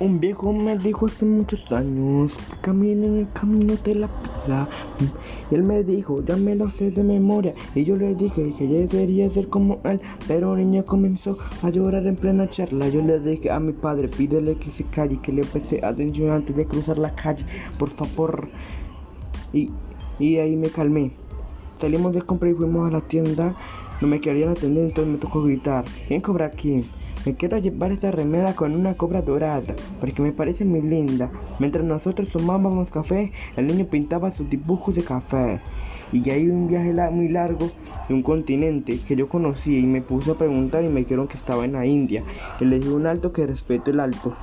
Un viejo me dijo hace muchos años, camina en el camino de la vida. Y él me dijo, ya me lo sé de memoria. Y yo le dije que yo quería ser como él. Pero el niño comenzó a llorar en plena charla. Yo le dije a mi padre, pídele que se calle, que le preste atención antes de cruzar la calle, por favor. Y, y ahí me calmé. Salimos de compra y fuimos a la tienda. No me querían atender, entonces me tocó gritar. ¿Quién cobra aquí? Me quiero llevar esta remera con una cobra dorada, porque me parece muy linda. Mientras nosotros tomábamos café, el niño pintaba sus dibujos de café. Y hay un viaje muy largo de un continente que yo conocí y me puse a preguntar y me dijeron que estaba en la India. Y le dije un alto que respeto el alto.